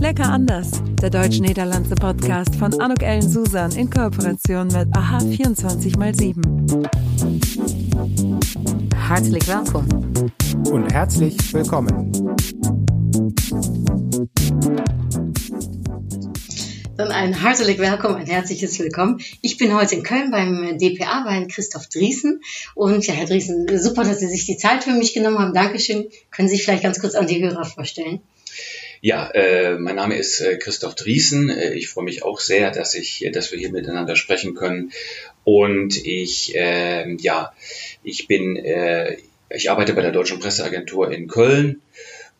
Lecker anders, der deutsch-niederlandse Podcast von Anuk Ellen Susan in Kooperation mit AHA 24x7. Herzlich willkommen. Und herzlich willkommen. Dann ein herzlich willkommen, ein herzliches Willkommen. Ich bin heute in Köln beim DPA bei Christoph Driesen. Und ja, Herr Driesen, super, dass Sie sich die Zeit für mich genommen haben. Dankeschön. Können Sie sich vielleicht ganz kurz an die Hörer vorstellen? Ja, äh, mein Name ist äh, Christoph Driesen. Äh, ich freue mich auch sehr, dass ich, dass wir hier miteinander sprechen können. Und ich, äh, ja, ich bin, äh, ich arbeite bei der Deutschen Presseagentur in Köln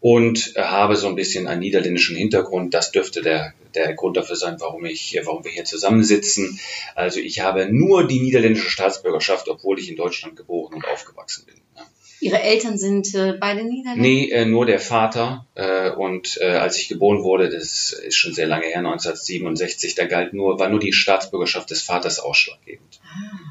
und habe so ein bisschen einen niederländischen Hintergrund. Das dürfte der, der Grund dafür sein, warum ich, warum wir hier zusammensitzen. Also ich habe nur die niederländische Staatsbürgerschaft, obwohl ich in Deutschland geboren und aufgewachsen bin. Ja. Ihre Eltern sind äh, beide Niederländer? Nee, äh, nur der Vater. Äh, und äh, als ich geboren wurde, das ist schon sehr lange her, 1967, da galt nur, war nur die Staatsbürgerschaft des Vaters ausschlaggebend. Ah.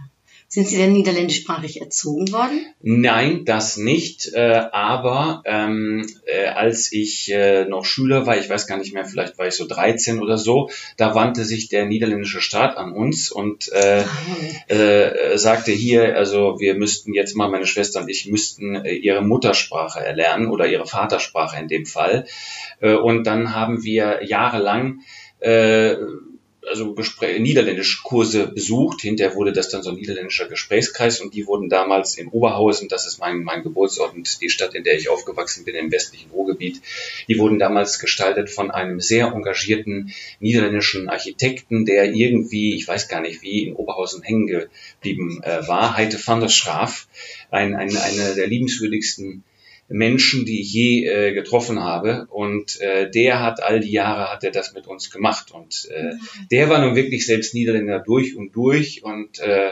Sind Sie denn niederländischsprachig erzogen worden? Nein, das nicht. Äh, aber ähm, äh, als ich äh, noch Schüler war, ich weiß gar nicht mehr, vielleicht war ich so 13 oder so, da wandte sich der niederländische Staat an uns und äh, äh, sagte hier, also wir müssten jetzt mal, meine Schwester und ich müssten äh, ihre Muttersprache erlernen oder ihre Vatersprache in dem Fall. Äh, und dann haben wir jahrelang äh, also Gespräch, niederländische Kurse besucht. Hinterher wurde das dann so ein niederländischer Gesprächskreis und die wurden damals in Oberhausen, das ist mein, mein Geburtsort und die Stadt, in der ich aufgewachsen bin, im westlichen Ruhrgebiet, die wurden damals gestaltet von einem sehr engagierten niederländischen Architekten, der irgendwie, ich weiß gar nicht wie, in Oberhausen hängen geblieben äh, war, Heite van der Schraaf, ein, ein, eine der liebenswürdigsten Menschen, die ich je äh, getroffen habe. Und äh, der hat all die Jahre hat er das mit uns gemacht. Und äh, der war nun wirklich selbst Niederländer durch und durch. Und äh,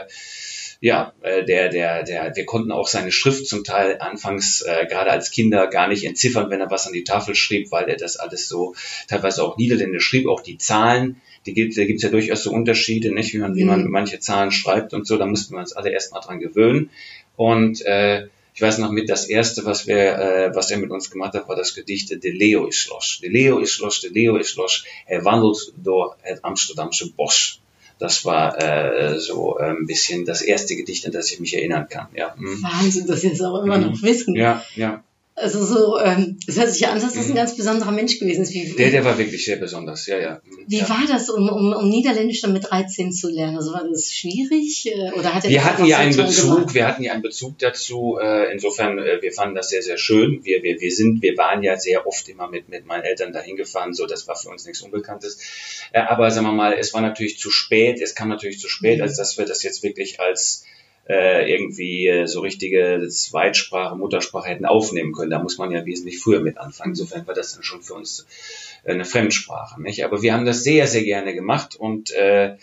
ja, äh, der, der, der, wir konnten auch seine Schrift zum Teil anfangs äh, gerade als Kinder gar nicht entziffern, wenn er was an die Tafel schrieb, weil er das alles so teilweise auch Niederländisch schrieb, auch die Zahlen. Die gibt, da gibt's ja durchaus so Unterschiede, nicht, wie man, wie man manche Zahlen schreibt und so. Da mussten wir uns alle erstmal dran gewöhnen. Und äh, ich weiß noch mit, das erste, was wir, äh, was er mit uns gemacht hat, war das Gedicht De Leo is los. De Leo is los, de Leo is los. Er wandelt door het Amsterdamse Bos. Das war äh, so äh, ein bisschen das erste Gedicht, an das ich mich erinnern kann. Ja. Mhm. Wahnsinn, dass Sie das auch immer noch wissen. Ja, ja. Also so, ähm, es hört sich ja an, dass das ein ganz besonderer Mensch gewesen ist. Wie, Der, der war wirklich sehr besonders, ja, ja. wie ja. war das, um, um, um Niederländisch dann mit 13 zu lernen? Also war das schwierig? äh, Oder hat Wir hatten ja einen Bezug, gemacht? wir hatten ja einen Bezug dazu. Äh, insofern, äh, wir fanden das sehr, sehr schön. Wir, wir, wir sind, wir waren ja sehr oft immer mit, mit meinen Eltern dahin gefahren, so das war für uns nichts Unbekanntes. Äh, aber sagen wir mal, es war natürlich zu spät, es kam natürlich zu spät, Mhm. als dass wir das jetzt wirklich als äh, irgendwie äh, so richtige Zweitsprache, Muttersprache hätten aufnehmen können. Da muss man ja wesentlich früher mit anfangen. Insofern war das dann schon für uns äh, eine Fremdsprache. Nicht? Aber wir haben das sehr, sehr gerne gemacht und äh,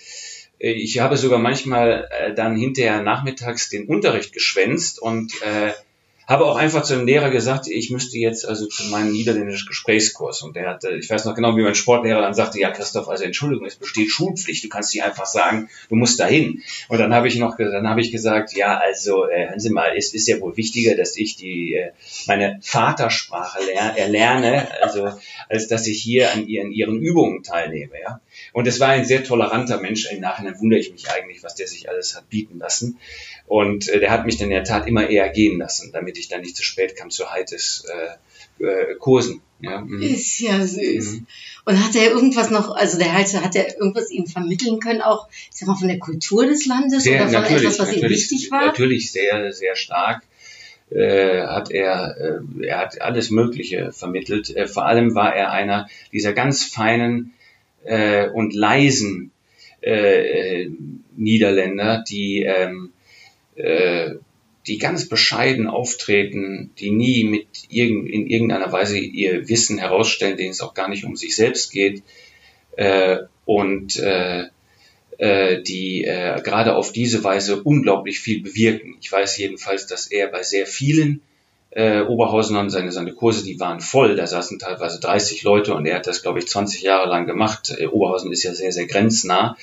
ich habe sogar manchmal äh, dann hinterher nachmittags den Unterricht geschwänzt und äh, habe auch einfach zu dem Lehrer gesagt, ich müsste jetzt also zu meinem niederländischen Gesprächskurs. Und der hatte, ich weiß noch genau, wie mein Sportlehrer dann sagte, ja Christoph, also Entschuldigung, es besteht Schulpflicht, du kannst nicht einfach sagen, du musst dahin. Und dann habe ich noch, dann habe ich gesagt, ja, also äh, hören Sie mal, es ist ja wohl wichtiger, dass ich die äh, meine Vatersprache ler erlerne, also als dass ich hier an ihren, ihren Übungen teilnehme, ja. Und es war ein sehr toleranter Mensch. Im Nachhinein wundere ich mich eigentlich, was der sich alles hat bieten lassen. Und äh, der hat mich dann in der Tat immer eher gehen lassen, damit ich dann nicht zu spät kam zu Heites äh, äh, Kursen. Ja. mhm. Ist ja süß. Mhm. Und hat er irgendwas noch, also der Heizer, hat er irgendwas Ihnen vermitteln können, auch, ich sag mal, von der Kultur des Landes Sehr, oder von etwas, was natürlich, wichtig war? natürlich sehr, sehr stark. Äh, hat er, äh, er hat alles Mögliche vermittelt. Äh, vor allem war er einer dieser ganz feinen äh, und leisen äh, Niederländer, die ähm, äh, die ganz bescheiden auftreten, die nie mit irgend, in irgendeiner Weise ihr Wissen herausstellen, denen es auch gar nicht um sich selbst geht äh, und äh, äh, die äh, gerade auf diese Weise unglaublich viel bewirken. Ich weiß jedenfalls, dass er bei sehr vielen äh, Oberhausenern seine, seine Kurse, die waren voll, da saßen teilweise 30 Leute und er hat das, glaube ich, 20 Jahre lang gemacht. Äh, Oberhausen ist ja sehr, sehr grenznah.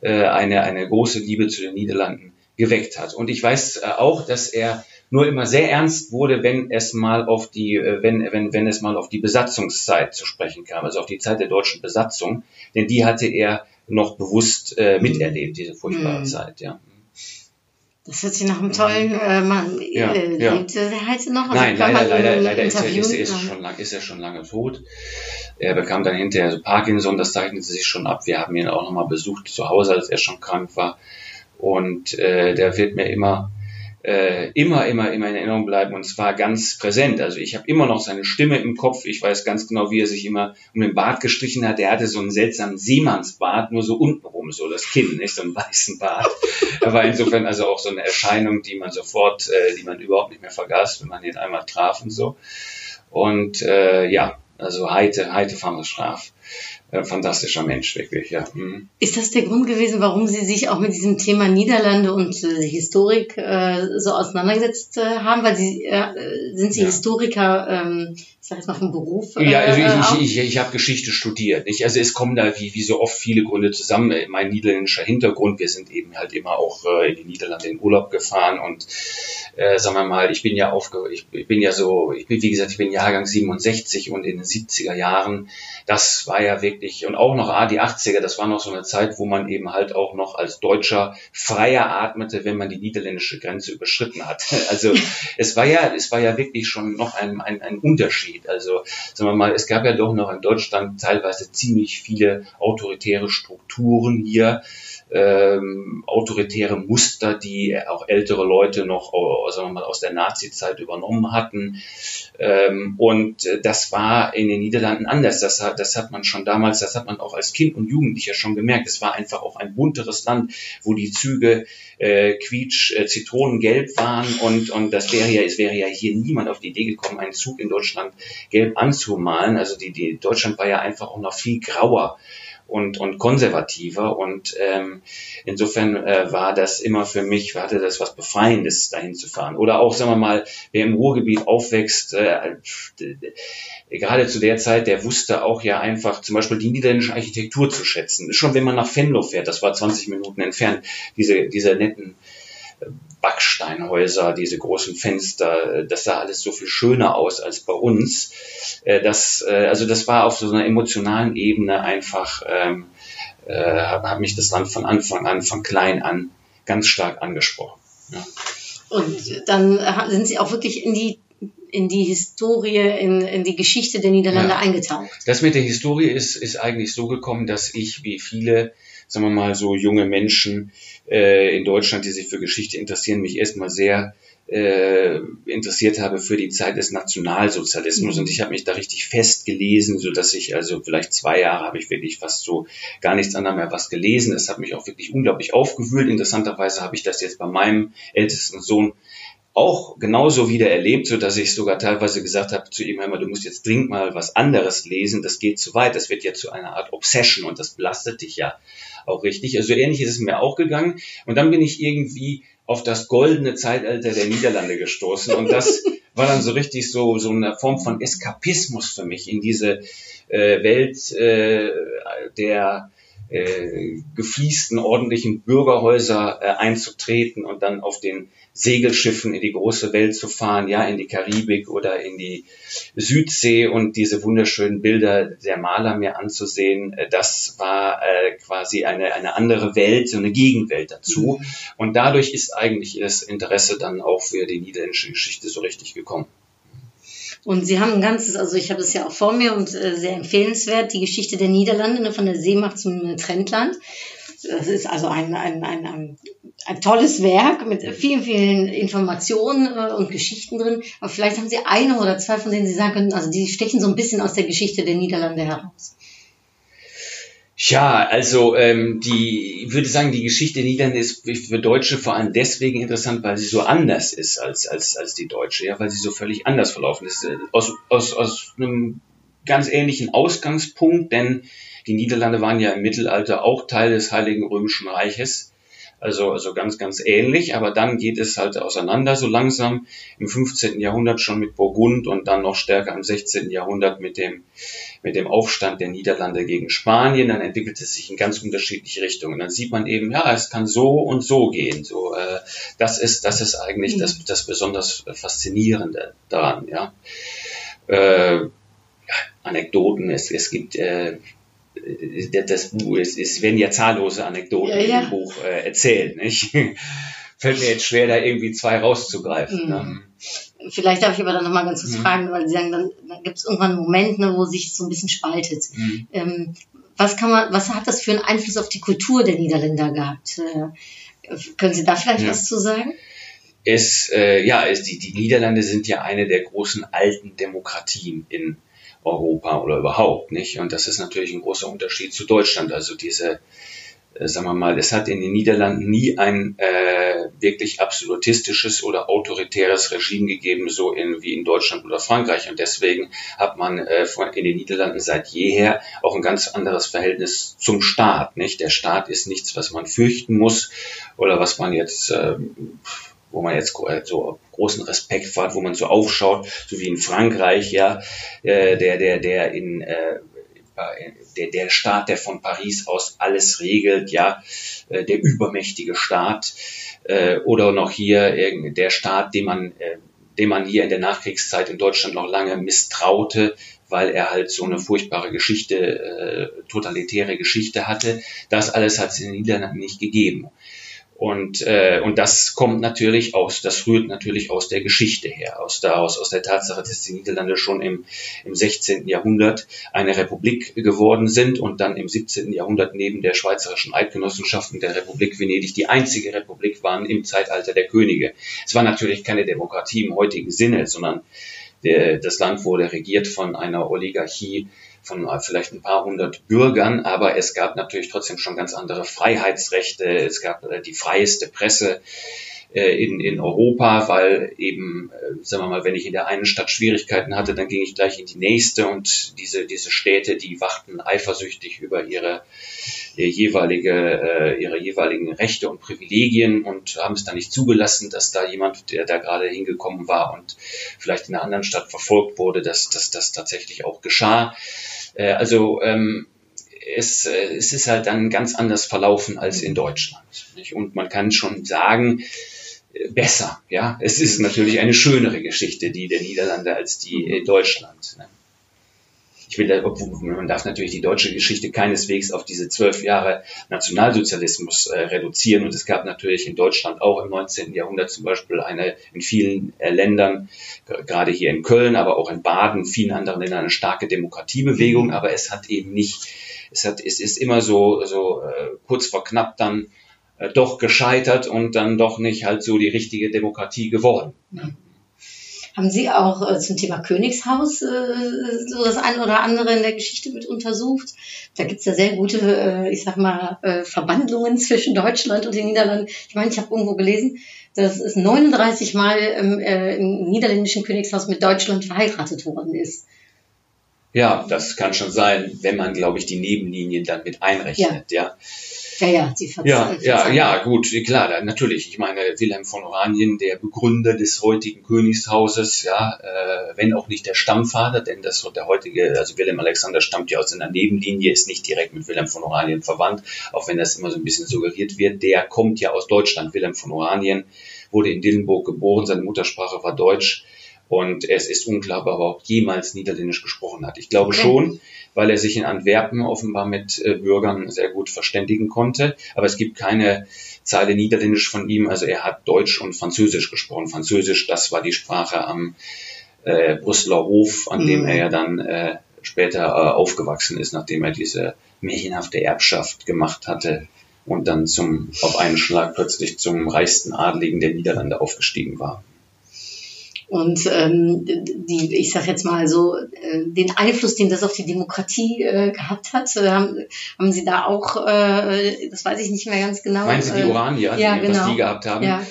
Äh, eine, eine große Liebe zu den Niederlanden geweckt hat. Und ich weiß äh, auch, dass er nur immer sehr ernst wurde, wenn es mal auf die, äh, wenn, wenn, wenn es mal auf die Besatzungszeit zu sprechen kam, also auf die Zeit der deutschen Besatzung, denn die hatte er noch bewusst äh, miterlebt, diese furchtbare mhm. Zeit, ja. Das hört sich nach einem tollen äh, Mann. Ja, äh, ja. Er heute noch? Also Nein, leider, leider, leider ist er, ist, ist, schon lang, ist er schon lange tot. Er bekam dann hinterher so Parkinson, das zeichnete sich schon ab. Wir haben ihn auch nochmal besucht zu Hause, als er schon krank war. Und äh, der wird mir immer äh, immer, immer, immer in Erinnerung bleiben und zwar ganz präsent. Also ich habe immer noch seine Stimme im Kopf. Ich weiß ganz genau, wie er sich immer um den Bart gestrichen hat. Er hatte so einen seltsamen Seemannsbart, nur so untenrum, so das Kinn, nicht so einen weißen Bart. Er war insofern also auch so eine Erscheinung, die man sofort, äh, die man überhaupt nicht mehr vergaß, wenn man ihn einmal traf und so. Und äh, ja, also Heite, Heite Fammerstraf äh, fantastischer Mensch, wirklich, ja. Mhm. Ist das der Grund gewesen, warum Sie sich auch mit diesem Thema Niederlande und äh, Historik äh, so auseinandergesetzt äh, haben? Weil Sie äh, sind Sie ja. Historiker, ähm, ich sage jetzt mal vom Beruf? Ja, also ich, ich, ich, ich habe Geschichte studiert. Nicht? Also es kommen da wie, wie so oft viele Gründe zusammen. Mein niederländischer Hintergrund, wir sind eben halt immer auch in die Niederlande in Urlaub gefahren und sagen wir mal, ich bin ja aufge ich, ich bin ja so, ich bin wie gesagt, ich bin Jahrgang 67 und in den 70er Jahren, das war ja wirklich wirklich, und auch noch ah, die 80er, das war noch so eine Zeit, wo man eben halt auch noch als Deutscher freier atmete, wenn man die niederländische Grenze überschritten hat. Also es war ja, es war ja wirklich schon noch ein, ein, ein Unterschied. Also sagen wir mal, es gab ja doch noch in Deutschland teilweise ziemlich viele autoritäre Strukturen hier ähm, autoritäre Muster, die auch ältere Leute noch sagen wir mal, aus der Nazi-Zeit übernommen hatten. Ähm, und äh, das war in den Niederlanden anders. Das hat, das hat man schon damals, das hat man auch als Kind und Jugendlicher schon gemerkt. Es war einfach auch ein bunteres Land, wo die Züge äh, quietsch äh, zitronengelb waren und und das wäre ja es wäre ja hier niemand auf die Idee gekommen einen Zug in Deutschland gelb anzumalen also die die Deutschland war ja einfach auch noch viel grauer und, und konservativer. Und ähm, insofern äh, war das immer für mich, hatte das was Befreiendes, dahin zu fahren. Oder auch, sagen wir mal, wer im Ruhrgebiet aufwächst, äh, gerade zu der Zeit, der wusste auch ja einfach zum Beispiel die niederländische Architektur zu schätzen. Schon wenn man nach Venlo fährt, das war 20 Minuten entfernt, diese, diese netten Backsteinhäuser, diese großen Fenster, das sah alles so viel schöner aus als bei uns. Äh, das, äh, also das war auf so einer emotionalen Ebene einfach, ähm, äh, hat mich das Land von Anfang an, von klein an ganz stark angesprochen. Ja. Und dann sind Sie auch wirklich in die in die Historie, in, in die Geschichte der Niederlande ja. eingetaucht. Das mit der Historie ist, ist eigentlich so gekommen, dass ich, wie viele, sagen wir mal, so junge Menschen äh, in Deutschland, die sich für Geschichte interessieren, mich erstmal sehr äh, interessiert habe für die Zeit des Nationalsozialismus mhm. und ich habe mich da richtig festgelesen, so dass ich also vielleicht zwei Jahre habe ich wirklich fast so gar nichts anderes mehr was gelesen. Das hat mich auch wirklich unglaublich aufgewühlt. Interessanterweise habe ich das jetzt bei meinem ältesten Sohn auch genauso wieder erlebt, so dass ich sogar teilweise gesagt habe zu ihm einmal, du musst jetzt dringend mal was anderes lesen, das geht zu weit, das wird ja zu einer Art Obsession und das belastet dich ja auch richtig. Also ähnlich ist es mir auch gegangen. Und dann bin ich irgendwie auf das goldene Zeitalter der Niederlande gestoßen. Und das war dann so richtig so, so eine Form von Eskapismus für mich in diese äh, Welt äh, der äh, gefliesten ordentlichen Bürgerhäuser äh, einzutreten und dann auf den Segelschiffen in die große Welt zu fahren, ja, in die Karibik oder in die Südsee und diese wunderschönen Bilder der Maler mir anzusehen, äh, das war äh, quasi eine, eine andere Welt, so eine Gegenwelt dazu. Mhm. Und dadurch ist eigentlich das Interesse dann auch für die niederländische Geschichte so richtig gekommen. Und sie haben ein ganzes, also ich habe es ja auch vor mir und äh, sehr empfehlenswert, die Geschichte der Niederlande, ne, von der Seemacht zum Trendland. Das ist also ein, ein, ein, ein, ein tolles Werk mit vielen, vielen Informationen äh, und Geschichten drin. Aber vielleicht haben Sie eine oder zwei, von denen Sie sagen können, also die stechen so ein bisschen aus der Geschichte der Niederlande heraus. Ja, also ähm, die, ich würde sagen, die Geschichte der Niederlande ist für Deutsche vor allem deswegen interessant, weil sie so anders ist als, als, als die Deutsche, ja, weil sie so völlig anders verlaufen ist. Aus, aus, aus einem ganz ähnlichen Ausgangspunkt, denn die Niederlande waren ja im Mittelalter auch Teil des Heiligen Römischen Reiches. Also, also ganz, ganz ähnlich, aber dann geht es halt auseinander so langsam im 15. Jahrhundert schon mit Burgund und dann noch stärker im 16. Jahrhundert mit dem, mit dem Aufstand der Niederlande gegen Spanien. Dann entwickelt es sich in ganz unterschiedliche Richtungen. Dann sieht man eben, ja, es kann so und so gehen. So, äh, das ist, das ist eigentlich mhm. das, das besonders Faszinierende daran, ja. Äh, Anekdoten, es, es gibt äh, das Buch, es, es werden ja zahllose Anekdoten ja, ja. im Buch äh, erzählt, nicht? Fällt mir jetzt schwer, da irgendwie zwei rauszugreifen. Mhm. Ne? Vielleicht darf ich aber dann nochmal ganz kurz mhm. fragen, weil Sie sagen, dann, dann gibt es irgendwann einen Moment, ne, wo sich so ein bisschen spaltet. Mhm. Ähm, was kann man, was hat das für einen Einfluss auf die Kultur der Niederländer gehabt? Äh, können Sie da vielleicht ja. was zu sagen? Es, äh, ja, es, die, die Niederlande sind ja eine der großen alten Demokratien in Europa oder überhaupt nicht. Und das ist natürlich ein großer Unterschied zu Deutschland. Also diese, äh, sagen wir mal, es hat in den Niederlanden nie ein äh, wirklich absolutistisches oder autoritäres Regime gegeben, so in, wie in Deutschland oder Frankreich. Und deswegen hat man äh, in den Niederlanden seit jeher auch ein ganz anderes Verhältnis zum Staat. Nicht? Der Staat ist nichts, was man fürchten muss oder was man jetzt äh, wo man jetzt äh, so großen Respekt hat, wo man so aufschaut, so wie in Frankreich, ja, äh, der, der, der in äh, der, der Staat, der von Paris aus alles regelt, ja, äh, der übermächtige Staat, äh, oder noch hier der Staat, dem man, äh, dem man hier in der Nachkriegszeit in Deutschland noch lange misstraute, weil er halt so eine furchtbare Geschichte, äh, totalitäre Geschichte hatte. Das alles hat es in den Niederlanden nicht gegeben. Und, äh, und das kommt natürlich aus, das rührt natürlich aus der Geschichte her, aus der, aus, aus der Tatsache, dass die Niederlande schon im, im 16. Jahrhundert eine Republik geworden sind und dann im 17. Jahrhundert neben der Schweizerischen Eidgenossenschaft und der Republik Venedig die einzige Republik waren im Zeitalter der Könige. Es war natürlich keine Demokratie im heutigen Sinne, sondern der, das Land wurde regiert von einer Oligarchie, von vielleicht ein paar hundert Bürgern, aber es gab natürlich trotzdem schon ganz andere Freiheitsrechte. Es gab äh, die freieste Presse äh, in, in Europa, weil eben, äh, sagen wir mal, wenn ich in der einen Stadt Schwierigkeiten hatte, dann ging ich gleich in die nächste und diese, diese Städte, die wachten eifersüchtig über ihre, jeweilige, ihre jeweiligen Rechte und Privilegien und haben es dann nicht zugelassen, dass da jemand, der da gerade hingekommen war und vielleicht in einer anderen Stadt verfolgt wurde, dass das tatsächlich auch geschah. Äh, also ähm, es, äh, es ist halt dann ganz anders verlaufen als in Deutschland. Nicht? Und man kann schon sagen, äh, besser. Ja, es ist natürlich eine schönere Geschichte, die der Niederlande als die in Deutschland. Ne? Ich will, man darf natürlich die deutsche Geschichte keineswegs auf diese zwölf Jahre Nationalsozialismus äh, reduzieren. Und es gab natürlich in Deutschland auch im 19. Jahrhundert zum Beispiel eine, in vielen äh, Ländern, gerade hier in Köln, aber auch in Baden, vielen anderen Ländern eine starke Demokratiebewegung. Aber es hat eben nicht, es hat, es ist immer so, so äh, kurz vor knapp dann äh, doch gescheitert und dann doch nicht halt so die richtige Demokratie geworden. Ja. Haben Sie auch äh, zum Thema Königshaus äh, so das eine oder andere in der Geschichte mit untersucht? Da gibt es ja sehr gute, äh, ich sag mal, äh, Verbandlungen zwischen Deutschland und den Niederlanden. Ich meine, ich habe irgendwo gelesen, dass es 39 Mal im, äh, im niederländischen Königshaus mit Deutschland verheiratet worden ist. Ja, das kann schon sein, wenn man, glaube ich, die Nebenlinien dann mit einrechnet, ja. ja. Ja, ja, die ja, ja, ja, gut, klar, natürlich. Ich meine, Wilhelm von Oranien, der Begründer des heutigen Königshauses, ja, äh, wenn auch nicht der Stammvater, denn das der heutige, also Wilhelm Alexander stammt ja aus einer Nebenlinie, ist nicht direkt mit Wilhelm von Oranien verwandt, auch wenn das immer so ein bisschen suggeriert wird. Der kommt ja aus Deutschland. Wilhelm von Oranien wurde in Dillenburg geboren, seine Muttersprache war Deutsch. Und es ist unklar, ob er überhaupt jemals Niederländisch gesprochen hat. Ich glaube okay. schon, weil er sich in Antwerpen offenbar mit äh, Bürgern sehr gut verständigen konnte. Aber es gibt keine Zeile Niederländisch von ihm. Also er hat Deutsch und Französisch gesprochen. Französisch, das war die Sprache am äh, Brüsseler Hof, an mhm. dem er ja dann äh, später äh, aufgewachsen ist, nachdem er diese märchenhafte Erbschaft gemacht hatte und dann zum, auf einen Schlag plötzlich zum reichsten Adligen der Niederlande aufgestiegen war. Und ähm, die, ich sage jetzt mal so, äh, den Einfluss, den das auf die Demokratie äh, gehabt hat, äh, haben, haben Sie da auch, äh, das weiß ich nicht mehr ganz genau. Meinen Sie die Oranier, äh, ja, die, genau. was die gehabt haben? Ja.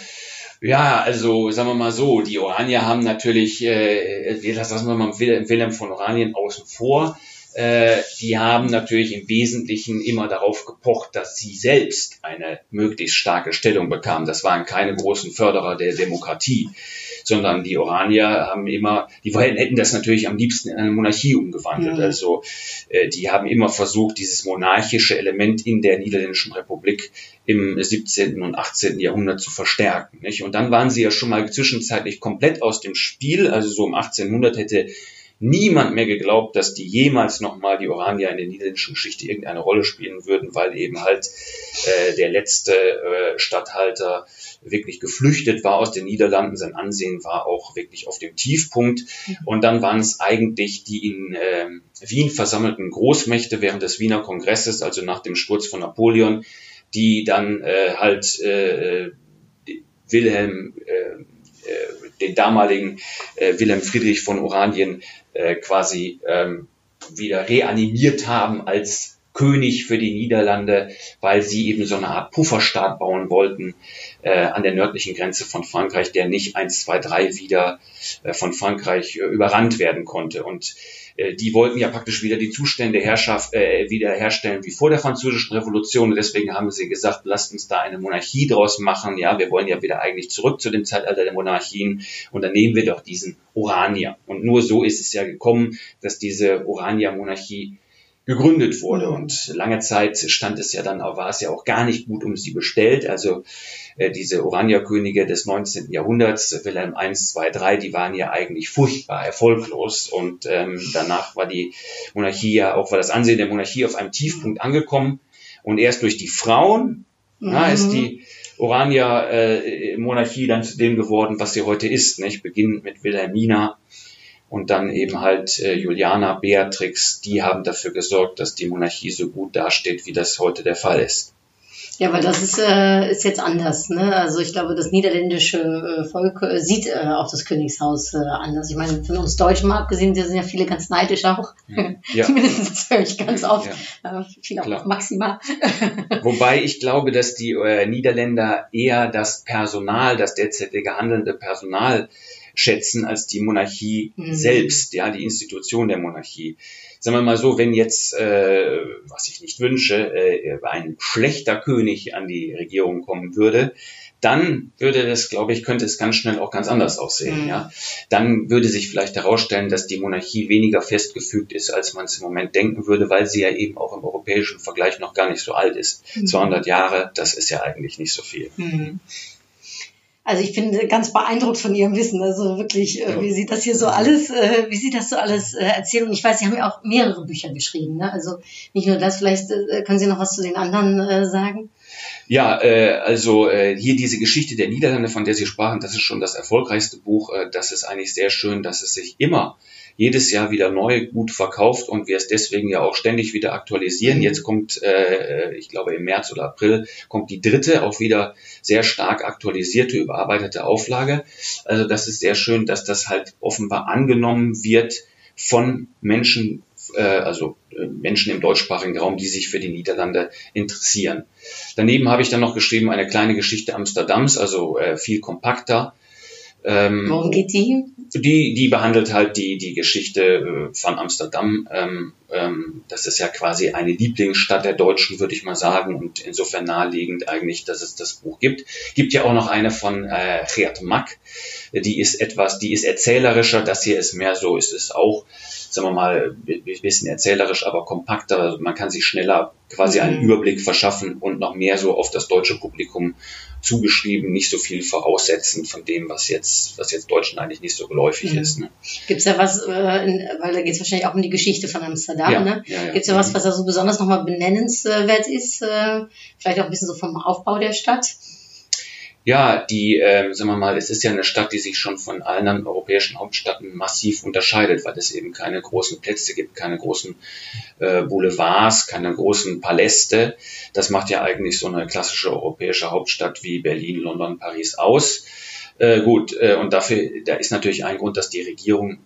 Ja, also sagen wir mal so, die Oranier haben natürlich, äh, lassen wir mal Wilhelm von Oranien außen vor, äh, die haben natürlich im Wesentlichen immer darauf gepocht, dass sie selbst eine möglichst starke Stellung bekamen. Das waren keine großen Förderer der Demokratie, sondern die Oranier haben immer, die hätten das natürlich am liebsten in eine Monarchie umgewandelt. Mhm. Also äh, die haben immer versucht, dieses monarchische Element in der Niederländischen Republik im 17. und 18. Jahrhundert zu verstärken. Nicht? Und dann waren sie ja schon mal zwischenzeitlich komplett aus dem Spiel. Also so um 1800 hätte niemand mehr geglaubt, dass die jemals nochmal die Oranier in der niederländischen Geschichte irgendeine Rolle spielen würden, weil eben halt äh, der letzte äh, Statthalter wirklich geflüchtet war aus den Niederlanden. Sein Ansehen war auch wirklich auf dem Tiefpunkt. Mhm. Und dann waren es eigentlich die in äh, Wien versammelten Großmächte während des Wiener Kongresses, also nach dem Sturz von Napoleon, die dann äh, halt äh, Wilhelm äh, äh, den damaligen äh, Wilhelm Friedrich von Oranien äh, quasi ähm, wieder reanimiert haben als König für die Niederlande, weil sie eben so eine Art Pufferstaat bauen wollten äh, an der nördlichen Grenze von Frankreich, der nicht eins, zwei, drei wieder äh, von Frankreich äh, überrannt werden konnte. Und die wollten ja praktisch wieder die Zustände Herrschaft, äh, wieder herstellen wie vor der Französischen Revolution. Und deswegen haben sie gesagt, lasst uns da eine Monarchie draus machen. Ja, wir wollen ja wieder eigentlich zurück zu dem Zeitalter der Monarchien. Und dann nehmen wir doch diesen Oranier. Und nur so ist es ja gekommen, dass diese Oranier-Monarchie gegründet wurde. Und lange Zeit stand es ja dann, war es ja auch gar nicht gut um sie bestellt. Also äh, diese Oranierkönige des 19. Jahrhunderts, Wilhelm I, II, III, die waren ja eigentlich furchtbar erfolglos. Und ähm, danach war die Monarchie ja auch, war das Ansehen der Monarchie auf einem Tiefpunkt angekommen. Und erst durch die Frauen mhm. na, ist die Oranier-Monarchie äh, dann zu dem geworden, was sie heute ist. Nicht? Beginnend mit Wilhelmina und dann eben halt äh, Juliana, Beatrix, die haben dafür gesorgt, dass die Monarchie so gut dasteht, wie das heute der Fall ist. Ja, weil das ist, äh, ist jetzt anders. Ne? Also ich glaube, das niederländische äh, Volk äh, sieht äh, auch das Königshaus äh, anders. Ich meine, von uns Deutschen mal abgesehen, da sind ja viele ganz neidisch auch. Ja. Mindestens höre ich ganz oft. Ja. Äh, viele auch maximal. Wobei ich glaube, dass die äh, Niederländer eher das Personal, das derzeitige handelnde Personal schätzen als die Monarchie mhm. selbst, ja, die Institution der Monarchie. Sagen wir mal so, wenn jetzt, äh, was ich nicht wünsche, äh, ein schlechter König an die Regierung kommen würde, dann würde das, glaube ich, könnte es ganz schnell auch ganz anders aussehen. Mhm. Ja, dann würde sich vielleicht herausstellen, dass die Monarchie weniger festgefügt ist, als man es im Moment denken würde, weil sie ja eben auch im europäischen Vergleich noch gar nicht so alt ist. Mhm. 200 Jahre, das ist ja eigentlich nicht so viel. Mhm. Also ich bin ganz beeindruckt von ihrem Wissen. Also wirklich, äh, wie sie das hier so alles, äh, wie sie das so alles äh, erzählen. Und ich weiß, sie haben ja auch mehrere Bücher geschrieben. Ne? Also nicht nur das, vielleicht können Sie noch was zu den anderen sagen? Ja, äh, also äh, hier diese Geschichte der Niederlande, von der Sie sprachen, das ist schon das erfolgreichste Buch. Äh, das ist eigentlich sehr schön, dass es sich immer jedes Jahr wieder neu gut verkauft und wir es deswegen ja auch ständig wieder aktualisieren. Mhm. Jetzt kommt, äh, ich glaube im März oder April, kommt die dritte, auch wieder sehr stark aktualisierte, überarbeitete Auflage. Also das ist sehr schön, dass das halt offenbar angenommen wird von Menschen, äh, also äh, Menschen im deutschsprachigen Raum, die sich für die Niederlande interessieren. Daneben habe ich dann noch geschrieben eine kleine Geschichte Amsterdams, also äh, viel kompakter ähm, Worum geht die? Die, die behandelt halt die, die Geschichte äh, von Amsterdam. Ähm, ähm, das ist ja quasi eine Lieblingsstadt der Deutschen, würde ich mal sagen, und insofern naheliegend eigentlich, dass es das Buch gibt. Gibt ja auch noch eine von äh, Geert Mack, die ist etwas, die ist erzählerischer, das hier ist mehr so, ist es auch sagen wir mal, ein bisschen erzählerisch, aber kompakter. Also man kann sich schneller quasi einen mhm. Überblick verschaffen und noch mehr so auf das deutsche Publikum zugeschrieben, nicht so viel voraussetzen von dem, was jetzt, was jetzt Deutschen eigentlich nicht so geläufig mhm. ist. Ne? Gibt es da was, äh, weil da geht es wahrscheinlich auch um die Geschichte von Amsterdam, ja, ne? Ja, ja. Gibt es da was, mhm. was da so besonders nochmal benennenswert ist? Äh, vielleicht auch ein bisschen so vom Aufbau der Stadt? Ja, die, äh, sagen wir mal, es ist ja eine Stadt, die sich schon von allen anderen europäischen Hauptstädten massiv unterscheidet, weil es eben keine großen Plätze gibt, keine großen äh, Boulevards, keine großen Paläste. Das macht ja eigentlich so eine klassische europäische Hauptstadt wie Berlin, London, Paris aus. Äh, gut, äh, und dafür, da ist natürlich ein Grund, dass die Regierung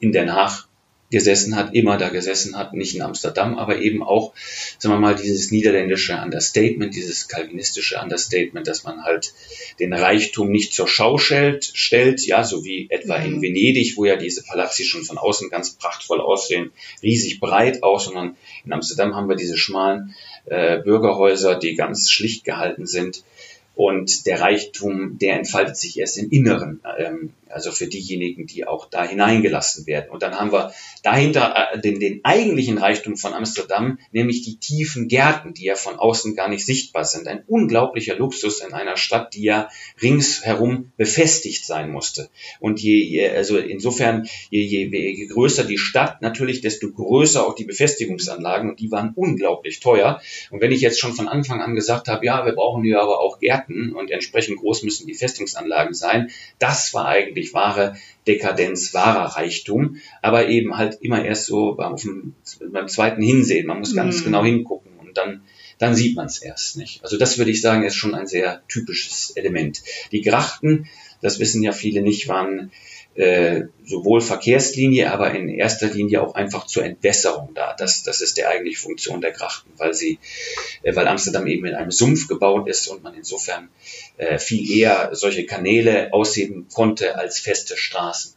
in Den Haag gesessen hat, immer da gesessen hat, nicht in Amsterdam, aber eben auch, sagen wir mal, dieses niederländische Understatement, dieses kalvinistische Understatement, dass man halt den Reichtum nicht zur Schau stellt, stellt ja, so wie etwa in mhm. Venedig, wo ja diese Palazzi schon von außen ganz prachtvoll aussehen, riesig breit auch, sondern in Amsterdam haben wir diese schmalen äh, Bürgerhäuser, die ganz schlicht gehalten sind. Und der Reichtum, der entfaltet sich erst im Inneren. Ähm, also für diejenigen, die auch da hineingelassen werden. Und dann haben wir dahinter äh, den, den eigentlichen Reichtum von Amsterdam, nämlich die tiefen Gärten, die ja von außen gar nicht sichtbar sind. Ein unglaublicher Luxus in einer Stadt, die ja ringsherum befestigt sein musste. Und je, je also insofern, je, je, je größer die Stadt natürlich, desto größer auch die Befestigungsanlagen und die waren unglaublich teuer. Und wenn ich jetzt schon von Anfang an gesagt habe, ja, wir brauchen hier aber auch Gärten und entsprechend groß müssen die Festungsanlagen sein, das war eigentlich wirklich wahre Dekadenz, wahrer Reichtum, aber eben halt immer erst so beim, beim zweiten Hinsehen. Man muss ganz mhm. genau hingucken und dann dann sieht man es erst nicht. Also das würde ich sagen, ist schon ein sehr typisches Element. Die Grachten, das wissen ja viele nicht, waren äh, sowohl Verkehrslinie, aber in erster Linie auch einfach zur Entwässerung da. Das, das ist die eigentliche Funktion der Grachten, weil sie, äh, weil Amsterdam eben in einem Sumpf gebaut ist und man insofern äh, viel eher solche Kanäle ausheben konnte als feste Straßen.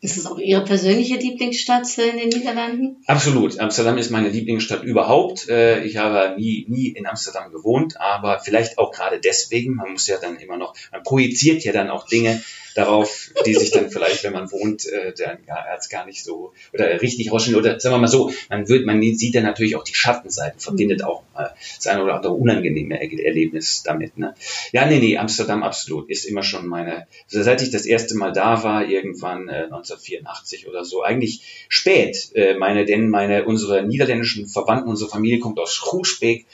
Ist es auch Ihre persönliche Lieblingsstadt in den Niederlanden? Absolut. Amsterdam ist meine Lieblingsstadt überhaupt. Äh, ich habe nie, nie in Amsterdam gewohnt, aber vielleicht auch gerade deswegen. Man muss ja dann immer noch, man projiziert ja dann auch Dinge darauf, die sich dann vielleicht, wenn man wohnt, äh, dann als gar nicht so oder richtig rausstellen. Oder sagen wir mal so, man wird, man sieht dann natürlich auch die Schattenseiten, verbindet mhm. auch mal das eine oder andere unangenehme Erlebnis damit. Ne? Ja, nee, nee, Amsterdam absolut ist immer schon meine, also seit ich das erste Mal da war, irgendwann äh, 1984 oder so, eigentlich spät, äh, meine, denn meine, unsere niederländischen Verwandten, unsere Familie kommt aus Groesbeek,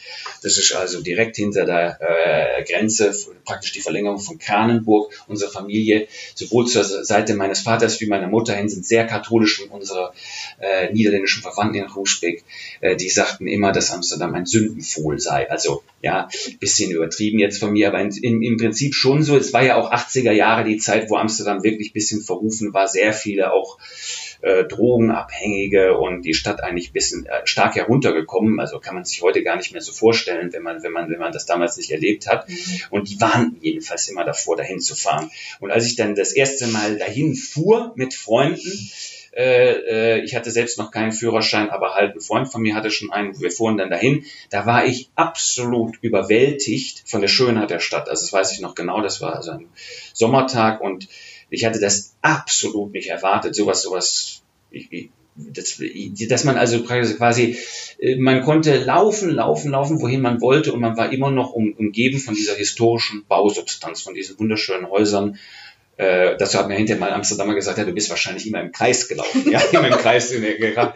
das ist also direkt hinter der äh, Grenze, praktisch die Verlängerung von Kranenburg. Unsere Familie sowohl zur Seite meines Vaters wie meiner Mutter hin sind sehr katholisch und unsere äh, niederländischen Verwandten in Ruschbeck, äh, die sagten immer, dass Amsterdam ein Sündenpfuhl sei. Also ja, bisschen übertrieben jetzt von mir, aber in, in, im Prinzip schon so. Es war ja auch 80er Jahre die Zeit, wo Amsterdam wirklich bisschen verrufen war, sehr viele auch äh, Drogenabhängige und die Stadt eigentlich bisschen äh, stark heruntergekommen. Also kann man sich heute gar nicht mehr so vorstellen, wenn man, wenn man, wenn man das damals nicht erlebt hat. Mhm. Und die waren jedenfalls immer davor, dahin zu fahren. Und als ich dann das erste Mal dahin fuhr mit Freunden, äh, äh, ich hatte selbst noch keinen Führerschein, aber halt ein Freund von mir hatte schon einen. Wir fuhren dann dahin. Da war ich absolut überwältigt von der Schönheit der Stadt. Also das weiß ich noch genau. Das war also ein Sommertag und ich hatte das absolut nicht erwartet, sowas, sowas, ich, das, dass man also quasi, äh, man konnte laufen, laufen, laufen, wohin man wollte und man war immer noch um, umgeben von dieser historischen Bausubstanz, von diesen wunderschönen Häusern. Äh, dazu hat mir hinterher mal Amsterdamer gesagt, ja, du bist wahrscheinlich immer im Kreis gelaufen, ja, immer im Kreis in der,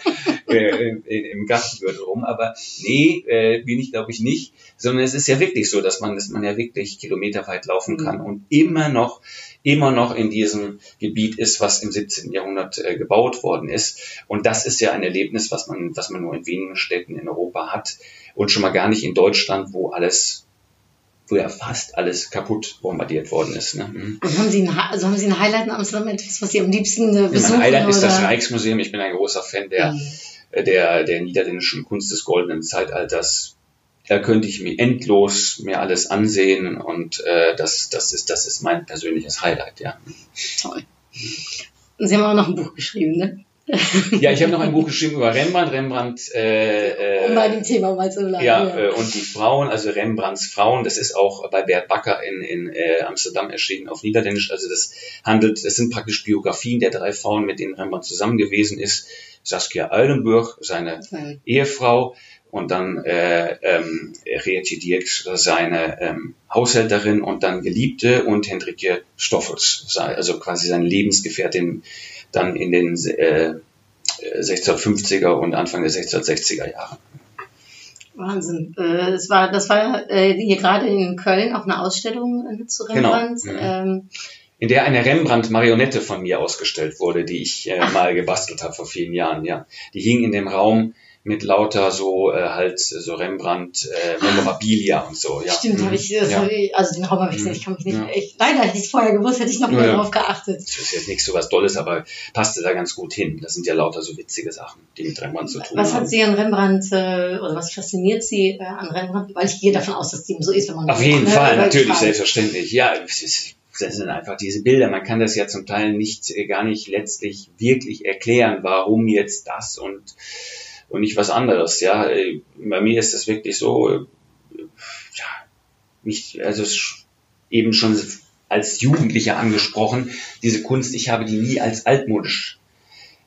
äh, im Gartengürtel rum, aber nee, äh, bin ich glaube ich nicht, sondern es ist ja wirklich so, dass man, dass man ja wirklich kilometerweit laufen kann mhm. und immer noch immer noch in diesem Gebiet ist, was im 17. Jahrhundert äh, gebaut worden ist. Und das ist ja ein Erlebnis, was man, was man nur in wenigen Städten in Europa hat und schon mal gar nicht in Deutschland, wo alles wo ja fast alles kaputt bombardiert worden ist. Ne? Mhm. Haben Sie, ein, also haben Sie ein Highlight in Amsterdam, etwas, was Sie am liebsten äh, besuchen? Mein Highlight oder? ist das Rijksmuseum. Ich bin ein großer Fan der, mhm. der, der niederländischen Kunst des goldenen Zeitalters da könnte ich mir endlos mir alles ansehen und äh, das, das, ist, das ist mein persönliches Highlight, ja. Toll. Und Sie haben auch noch ein Buch geschrieben, ne? Ja, ich habe noch ein Buch geschrieben über Rembrandt. Rembrandt. Äh, äh, um bei dem Thema mal zu bleiben. Ja, ja. Äh, und die Frauen, also Rembrandts Frauen. Das ist auch bei Bert Backer in, in äh, Amsterdam erschienen auf Niederländisch. Also das handelt, das sind praktisch Biografien der drei Frauen, mit denen Rembrandt zusammen gewesen ist. Saskia Eilenburg, seine. Ehefrau, und dann äh, ähm, Reetje Dirks, seine ähm, Haushälterin und dann Geliebte und Hendrike Stoffels, also quasi seine Lebensgefährtin dann in den äh, 1650er und Anfang der 1660er Jahre. Wahnsinn. Äh, das war, das war äh, hier gerade in Köln auch eine Ausstellung äh, zu genau. Rembrandt. Genau. Ähm, in der eine Rembrandt-Marionette von mir ausgestellt wurde, die ich äh, mal gebastelt habe vor vielen Jahren. Ja, die hing in dem Raum mit lauter so äh, halt so Rembrandt äh, Memorabilia und so. Ja. Stimmt, habe ich, ja. hab ich, also den Raum habe ich gesehen, ich kann mich nicht, Ja. ich, leider hätte ich es vorher gewusst, hätte ich noch mehr ja. drauf geachtet. Das ist jetzt nichts so was Dolles, aber passte da ganz gut hin. Das sind ja lauter so witzige Sachen, die mit Rembrandt zu tun Was haben. hat Sie an Rembrandt, äh, oder was fasziniert Sie äh, an Rembrandt? Weil ich gehe davon aus, dass dem so ist, wenn man Auf jeden Fall, natürlich, selbstverständlich. Ja, es ist, das sind einfach diese Bilder. Man kann das ja zum Teil nicht, äh, gar nicht letztlich wirklich erklären, warum jetzt das und, und nicht was anderes. Ja, Äh, bei mir ist das wirklich so, äh, ja, nicht, also eben schon als Jugendlicher angesprochen, diese Kunst, ich habe die nie als altmodisch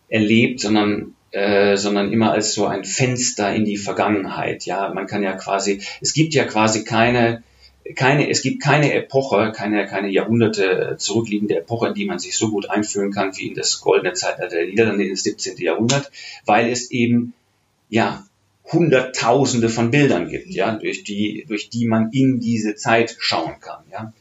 erlebt, sondern äh, sondern immer als so ein Fenster in die Vergangenheit. Ja, man kann ja quasi, es gibt ja quasi keine keine, es gibt keine Epoche, keine, keine Jahrhunderte zurückliegende Epoche, in die man sich so gut einfühlen kann wie in das goldene Zeitalter der Niederlande, in das 17. Jahrhundert, weil es eben, ja, Hunderttausende von Bildern gibt, ja, durch die, durch die man in diese Zeit schauen kann, ja.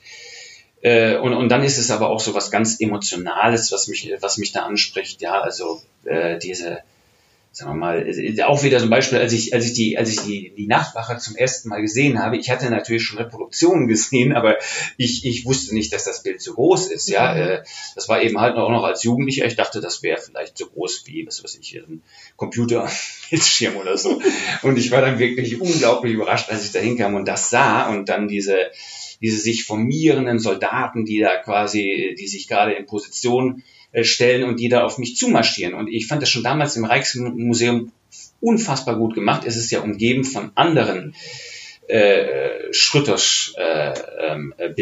Äh, und, und dann ist es aber auch so was ganz Emotionales, was mich, was mich da anspricht, ja, also äh, diese, sagen wir mal, auch wieder so ein Beispiel, als ich, als ich die, als ich die, die Nachtwache zum ersten Mal gesehen habe, ich hatte natürlich schon Reproduktionen gesehen, aber ich, ich wusste nicht, dass das Bild so groß ist, ja. Mhm. Äh, das war eben halt auch noch als Jugendlicher, ich dachte, das wäre vielleicht so groß wie, was weiß ich, ein Computerbildschirm oder so. Und ich war dann wirklich unglaublich überrascht, als ich da hinkam und das sah und dann diese, diese sich formierenden Soldaten, die da quasi, die sich gerade in Position stellen und die da auf mich zumarschieren. Und ich fand das schon damals im Rijksmuseum unfassbar gut gemacht. Es ist ja umgeben von anderen äh, Schrötters äh, ähm, äh,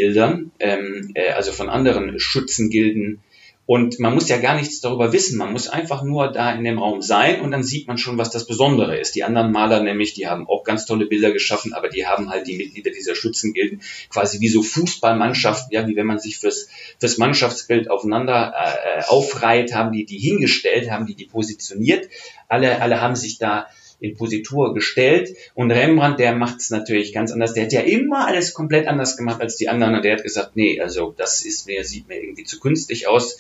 ähm, äh, also von anderen Schützengilden. Und man muss ja gar nichts darüber wissen. Man muss einfach nur da in dem Raum sein und dann sieht man schon, was das Besondere ist. Die anderen Maler nämlich, die haben auch ganz tolle Bilder geschaffen, aber die haben halt die Mitglieder dieser Schützengilden quasi wie so Fußballmannschaften, ja, wie wenn man sich fürs, fürs Mannschaftsbild aufeinander äh, aufreiht, haben die die hingestellt, haben die die positioniert. Alle, alle haben sich da in Positur gestellt. Und Rembrandt, der macht es natürlich ganz anders. Der hat ja immer alles komplett anders gemacht als die anderen. Und der hat gesagt, nee, also das ist mir, sieht mir irgendwie zu künstlich aus.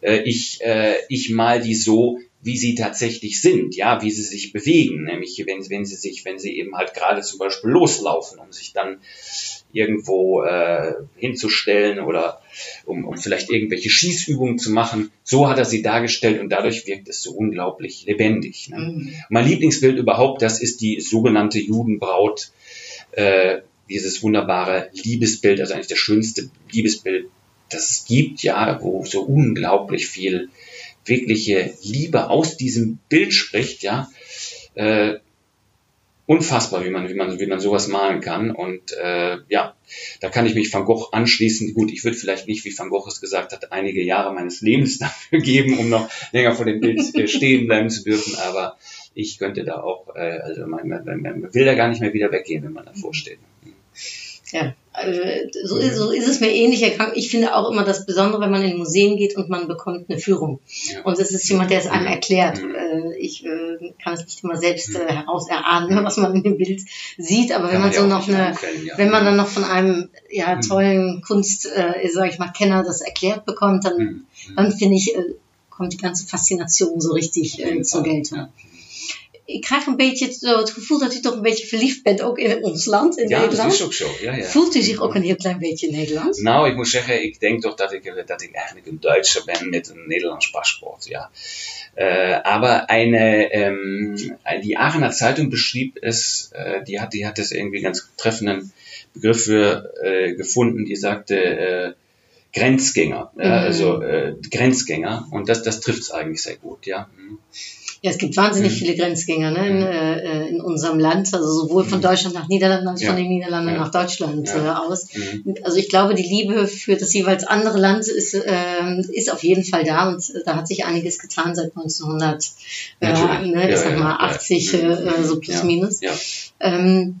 Äh, ich, äh, ich mal die so, wie sie tatsächlich sind, ja, wie sie sich bewegen, nämlich wenn, wenn sie sich, wenn sie eben halt gerade zum Beispiel loslaufen, um sich dann irgendwo äh, hinzustellen oder um, um vielleicht irgendwelche Schießübungen zu machen. So hat er sie dargestellt und dadurch wirkt es so unglaublich lebendig. Ne? Mhm. Mein Lieblingsbild überhaupt, das ist die sogenannte Judenbraut, äh, dieses wunderbare Liebesbild, also eigentlich das schönste Liebesbild, das es gibt, ja, wo so unglaublich viel wirkliche Liebe aus diesem Bild spricht, ja. Äh, unfassbar, wie man, wie man, wie man sowas malen kann. Und äh, ja, da kann ich mich Van Gogh anschließen. Gut, ich würde vielleicht nicht, wie Van Gogh es gesagt hat, einige Jahre meines Lebens dafür geben, um noch länger vor dem Bild stehen bleiben zu dürfen. Aber ich könnte da auch, äh, also man, man, man will da gar nicht mehr wieder weggehen, wenn man davor steht. Ja, so, ist, so ist es mir ähnlich erkrankt. Ich finde auch immer das Besondere, wenn man in Museen geht und man bekommt eine Führung. Und es ist jemand, der es einem erklärt. Mhm. Äh, Ich äh, kann es nicht immer selbst äh, heraus erahnen, was man in dem Bild sieht, aber wenn man so noch eine, wenn man dann noch von einem ja, Mhm. tollen Kunst, äh, sag ich mal, Kenner das erklärt bekommt, dann, Mhm. dann finde ich, äh, kommt die ganze Faszination so richtig äh, zur Geltung. Ja. Ik krijg een beetje zo het gevoel dat u toch een beetje verliefd bent, ook in ons land, in Ja, das Nederland. ist auch so. Ja, ja. Voelt u zich ook een heel klein beetje Nederlands? Nou, ik moet zeggen, ik denk toch dat ik, dat ik eigenlijk een Duitser ben met een Nederlands paspoort, ja. Äh, aber eine, ähm, die Aachener Zeitung beschrieb es, äh, die hat, die hat es irgendwie ganz treffenden Begriff für, äh, gefunden, die sagte, äh, Grenzgänger, ja, Mhm. also äh, Grenzgänger und das, das trifft es eigentlich sehr gut, ja. Mhm. Ja, es gibt wahnsinnig Mhm. viele Grenzgänger ne, in, äh, in unserem Land, also sowohl von Deutschland nach Niederlanden als Ja. von den Niederlanden Ja. nach Deutschland Ja. äh, aus. Mhm. Also ich glaube, die Liebe für das jeweils andere Land ist, ähm, ist auf jeden Fall da und äh, da hat sich einiges getan seit 1900, äh, ne, ich sag mal ja. 80, Mhm. äh, so plus minus. Ja. Ähm,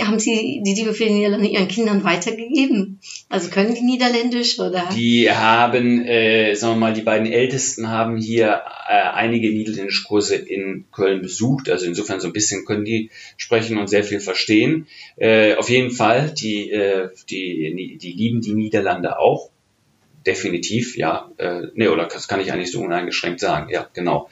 haben Sie die Liebe für die Niederlande Ihren Kindern weitergegeben? Also können die Niederländisch oder? Die haben, äh, sagen wir mal, die beiden Ältesten haben hier äh, einige Niederländischkurse in Köln besucht. Also insofern so ein bisschen können die sprechen und sehr viel verstehen. Äh, auf jeden Fall, die, äh, die, die lieben die Niederlande auch. Definitiv, ja. Äh, nee, oder das kann ich eigentlich so uneingeschränkt sagen. Ja, genau.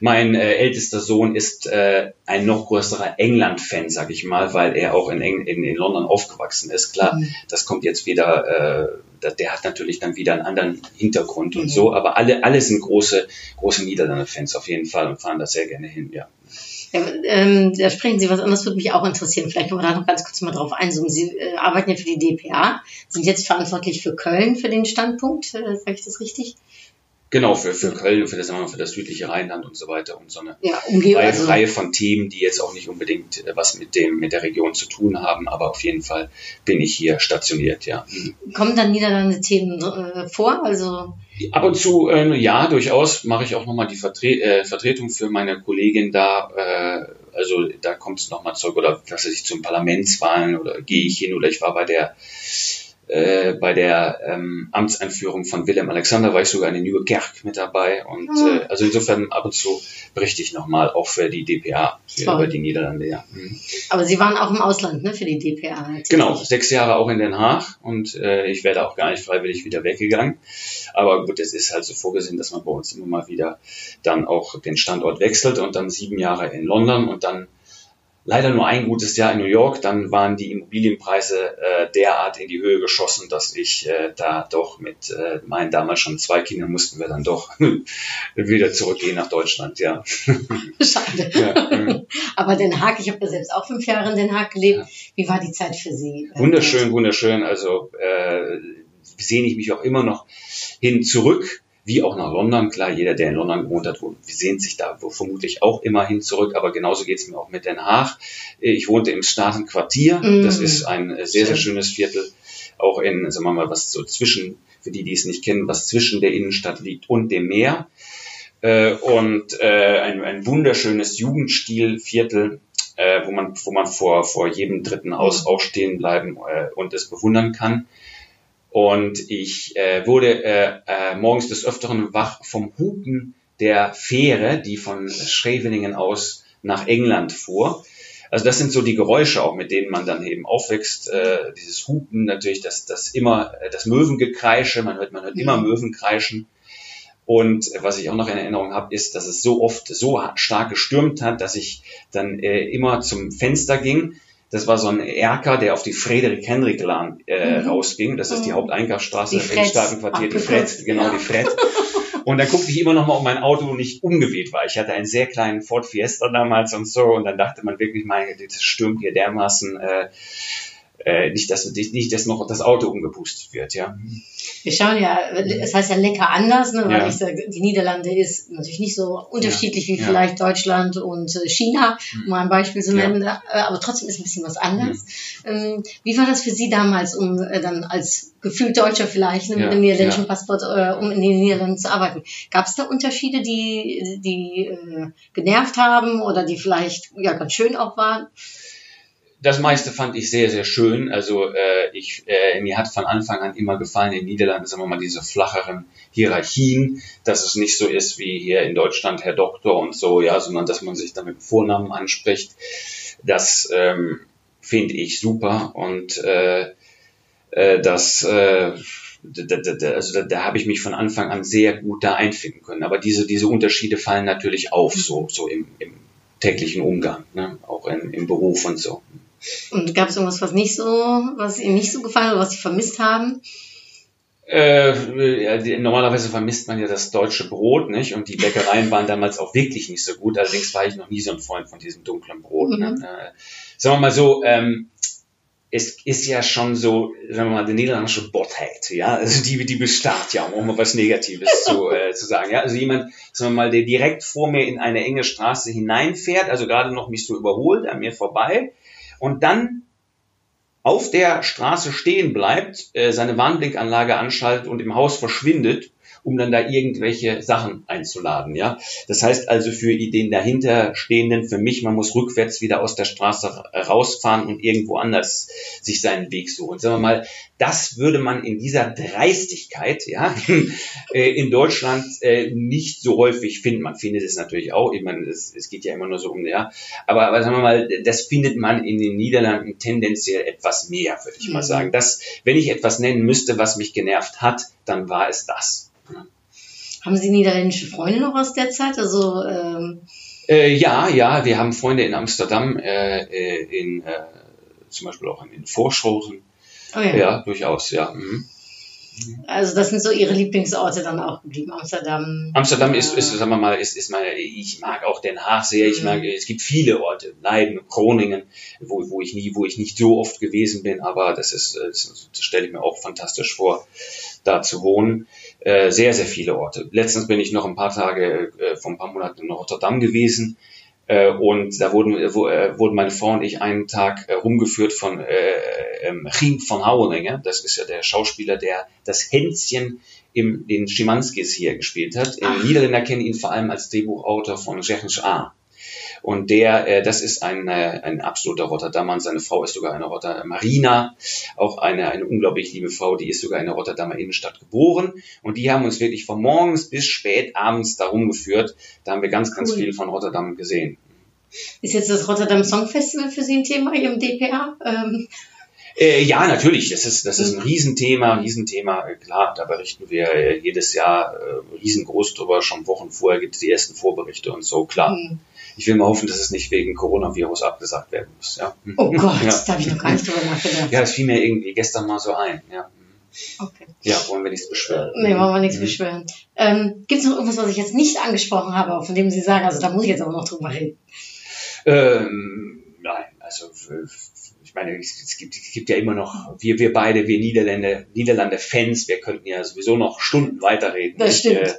Mein äh, ältester Sohn ist äh, ein noch größerer England-Fan, sag ich mal, weil er auch in, Eng in, in London aufgewachsen ist. Klar, mhm. das kommt jetzt wieder, äh, der hat natürlich dann wieder einen anderen Hintergrund mhm. und so, aber alle, alle sind große, große Niederlande-Fans auf jeden Fall und fahren da sehr gerne hin, ja. Ähm, da sprechen Sie was anderes, würde mich auch interessieren. Vielleicht können wir da noch ganz kurz mal drauf einzoomen. Sie äh, arbeiten ja für die DPA, sind jetzt verantwortlich für Köln für den Standpunkt, äh, sage ich das richtig? Genau, für, für Köln, für das, für das südliche Rheinland und so weiter und so eine ja, Reihe, also, Reihe von Themen, die jetzt auch nicht unbedingt äh, was mit dem, mit der Region zu tun haben, aber auf jeden Fall bin ich hier stationiert, ja. Kommen dann Niederlande Themen äh, vor? Also Ab und zu, äh, ja, durchaus mache ich auch nochmal die Vertre äh, Vertretung für meine Kollegin da. Äh, also da kommt es nochmal zurück oder was weiß ich, zum Parlamentswahlen oder gehe ich hin oder ich war bei der äh, bei der ähm, Amtseinführung von Willem Alexander war ich sogar in Nieuwe Kerk mit dabei und mhm. äh, also insofern ab und zu berichte ich nochmal auch für die DPA für über die Niederlande, ja. Mhm. Aber Sie waren auch im Ausland, ne, für die DPA. Genau, sechs Jahre auch in Den Haag und äh, ich werde auch gar nicht freiwillig wieder weggegangen. Aber gut, es ist halt so vorgesehen, dass man bei uns immer mal wieder dann auch den Standort wechselt und dann sieben Jahre in London und dann leider nur ein gutes Jahr in New York. Dann waren die Immobilienpreise äh, derart in die Höhe geschossen, dass ich äh, da doch mit äh, meinen damals schon zwei Kindern mussten wir dann doch wieder zurückgehen nach Deutschland. Ja. Schade. Ja. Aber Den Haag, ich habe ja selbst auch fünf Jahre in Den Haag gelebt. Ja. Wie war die Zeit für Sie? Wunderschön, wunderschön. Also äh, sehne ich mich auch immer noch hin zurück wie auch nach London. Klar, jeder, der in London gewohnt hat, sehnt sich da vermutlich auch immer hin zurück, aber genauso geht es mir auch mit Den Haag. Ich wohnte im Staatenquartier, mm. das ist ein sehr, sehr schönes Viertel, auch in, sagen wir mal, was so zwischen, für die, die es nicht kennen, was zwischen der Innenstadt liegt und dem Meer. Äh, und äh, ein, ein wunderschönes Jugendstilviertel, äh, wo man, wo man vor, vor jedem dritten Haus auch stehen bleiben äh, und es bewundern kann. Und ich äh, wurde äh, äh, morgens des Öfteren wach vom Hupen der Fähre, die von Scheveningen aus nach England fuhr. Also das sind so die Geräusche auch, mit denen man dann eben aufwächst. Äh, dieses Hupen natürlich, das, das immer, äh, das Möwengekreische, man hört, man hört immer mhm. Möwen kreischen. Und was ich auch noch in Erinnerung habe, ist, dass es so oft so stark gestürmt hat, dass ich dann äh, immer zum Fenster ging das war so ein Erker, der auf die Frederik-Henrik-Lahn äh, mhm. rausging. Das ist die mhm. Haupteinkaufsstraße im Staatenquartier, die Fred, genau, ja. die Fred. Und da guckte ich immer noch mal, ob mein Auto nicht umgeweht war. Ich hatte einen sehr kleinen Ford Fiesta damals und so. Und dann dachte man wirklich, meine, das stürmt hier dermaßen. Äh, äh, nicht, dass, nicht, dass noch das Auto umgepustet wird, ja. Wir schauen ja, es heißt ja lecker anders, ne, weil ja. ich sage, die Niederlande ist natürlich nicht so unterschiedlich ja. wie ja. vielleicht Deutschland und äh, China, um mal ein Beispiel zu nennen, äh, aber trotzdem ist ein bisschen was anders. Mhm. Wie war das für Sie damals, um äh, dann als gefühlt Deutscher vielleicht ne, mit einem niederländischen Passport, äh, um in den Niederlanden zu arbeiten? Gab es da Unterschiede, die, die äh, genervt haben oder die vielleicht ja ganz schön auch waren? Das meiste fand ich sehr, sehr schön. Also äh, ich, äh, mir hat von Anfang an immer gefallen in den Niederlanden, sagen wir mal, diese flacheren Hierarchien, dass es nicht so ist wie hier in Deutschland Herr Doktor und so, ja, sondern dass man sich da mit Vornamen anspricht. Das ähm, finde ich super und äh, äh, das äh, da, da, also da, da habe ich mich von Anfang an sehr gut da einfinden können. Aber diese, diese Unterschiede fallen natürlich auf, so, so im, im täglichen Umgang, ne? auch in, im Beruf und so. Und gab es irgendwas, was nicht so, was Ihnen nicht so gefallen oder was Sie vermisst haben? Äh, normalerweise vermisst man ja das deutsche Brot, nicht? Und die Bäckereien waren damals auch wirklich nicht so gut. Allerdings war ich noch nie so ein Freund von diesem dunklen Brot. Ne? Mhm. Ne? Äh, sagen wir mal so, ähm, es ist ja schon so, wenn man mal, die niederländische Botheit, ja, also die, die bestarrt ja, um mal was Negatives zu, äh, zu sagen, ja, also jemand, sagen wir mal, der direkt vor mir in eine enge Straße hineinfährt, also gerade noch mich so überholt, an mir vorbei, und dann auf der Straße stehen bleibt, äh, seine Warnblinkanlage anschaltet und im Haus verschwindet um dann da irgendwelche Sachen einzuladen. Ja, das heißt also für den dahinterstehenden, für mich, man muss rückwärts wieder aus der Straße rausfahren und irgendwo anders sich seinen Weg suchen. Sagen wir mal, das würde man in dieser Dreistigkeit, ja, äh, in Deutschland äh, nicht so häufig finden. Man findet es natürlich auch, ich meine, es, es geht ja immer nur so um, ja, aber, aber sagen wir mal, das findet man in den Niederlanden tendenziell etwas mehr, würde ich mal mhm. sagen. Das, wenn ich etwas nennen müsste, was mich genervt hat, dann war es das. Haben Sie niederländische Freunde noch aus der Zeit? Also ähm äh, ja, ja, wir haben Freunde in Amsterdam, äh, äh in äh, zum Beispiel auch in Vorschosen. Oh ja. ja, durchaus, ja. Mhm. Also das sind so Ihre Lieblingsorte dann auch geblieben, Amsterdam. Amsterdam ist, ist sagen wir mal, ist, ist meine, ich mag auch Den Haag sehr, ich mag, mhm. es gibt viele Orte, Leiden, Groningen, wo, wo ich nie, wo ich nicht so oft gewesen bin, aber das ist, das, das stelle ich mir auch fantastisch vor, da zu wohnen. Äh, sehr, sehr viele Orte. Letztens bin ich noch ein paar Tage, äh, vor ein paar Monaten in Rotterdam gewesen äh, und da wurden, äh, wurden meine Frau und ich einen Tag äh, rumgeführt von äh, ähm, Chiem van Houwelinge. Das ist ja der Schauspieler, der das Hänschen im, den Schimanskis hier gespielt hat. Ach. Niederländer kennen ihn vor allem als Drehbuchautor von Jechens A. Und der, äh, das ist ein, äh, ein absoluter Rotterdamer. Seine Frau ist sogar eine Rotterdam Marina, auch eine, eine unglaublich liebe Frau, die ist sogar in der Rotterdamer Innenstadt geboren. Und die haben uns wirklich von morgens bis spät abends darum geführt. Da haben wir ganz, ganz cool. viel von Rotterdam gesehen. Ist jetzt das Rotterdam Song Festival für Sie ein Thema hier im DPA? Ähm äh, ja, natürlich. Das ist, das ist ein mhm. Riesenthema, Riesenthema. Klar, da berichten wir äh, jedes Jahr äh, riesengroß drüber. Schon Wochen vorher gibt es die ersten Vorberichte und so, klar. Mhm ich will mal hoffen, dass es nicht wegen Coronavirus abgesagt werden muss. Ja. Oh Gott, ja. da habe ich noch gar nicht drüber nachgedacht. Ja, das fiel mir irgendwie gestern mal so ein. Ja. Okay. Ja, wollen wir nichts beschweren. Nee, wollen wir nichts mhm. beschweren. Ähm, Gibt es noch irgendwas, was ich jetzt nicht angesprochen habe, von dem Sie sagen, also da muss ich jetzt aber noch drüber reden? Ähm, nein, also ich meine, es gibt, es gibt ja immer noch, wir, wir beide, wir Niederländer, Niederlande-Fans, wir könnten ja sowieso noch Stunden weiterreden. Das stimmt. Äh,